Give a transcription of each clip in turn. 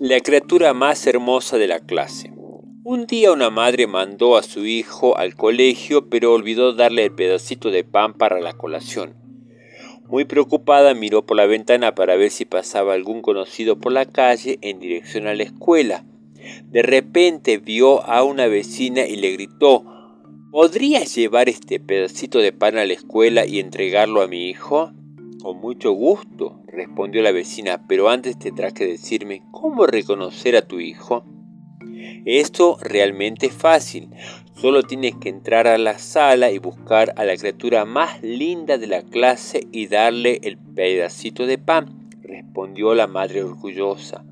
La criatura más hermosa de la clase. Un día una madre mandó a su hijo al colegio, pero olvidó darle el pedacito de pan para la colación. Muy preocupada miró por la ventana para ver si pasaba algún conocido por la calle en dirección a la escuela. De repente vio a una vecina y le gritó ¿Podrías llevar este pedacito de pan a la escuela y entregarlo a mi hijo? Con mucho gusto, respondió la vecina, pero antes tendrás que decirme cómo reconocer a tu hijo. Esto realmente es fácil. Solo tienes que entrar a la sala y buscar a la criatura más linda de la clase y darle el pedacito de pan, respondió la madre orgullosa.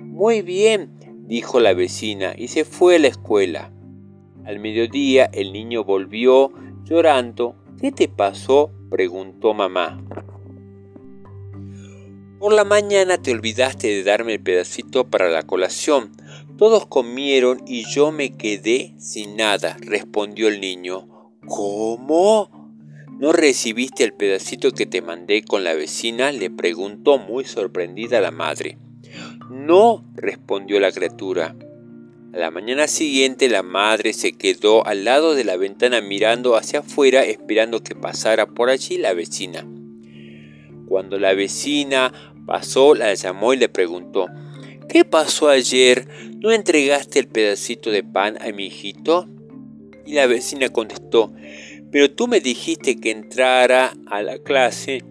Muy bien, dijo la vecina y se fue a la escuela. Al mediodía el niño volvió llorando. ¿Qué te pasó? preguntó mamá. Por la mañana te olvidaste de darme el pedacito para la colación. Todos comieron y yo me quedé sin nada, respondió el niño. ¿Cómo? ¿No recibiste el pedacito que te mandé con la vecina? le preguntó muy sorprendida la madre. No, respondió la criatura. A la mañana siguiente la madre se quedó al lado de la ventana mirando hacia afuera esperando que pasara por allí la vecina. Cuando la vecina pasó, la llamó y le preguntó, ¿Qué pasó ayer? ¿No entregaste el pedacito de pan a mi hijito? Y la vecina contestó, pero tú me dijiste que entrara a la clase,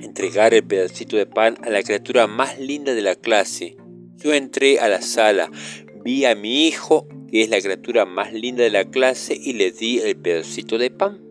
entregar el pedacito de pan a la criatura más linda de la clase. Yo entré a la sala, vi a mi hijo, que es la criatura más linda de la clase, y le di el pedacito de pan.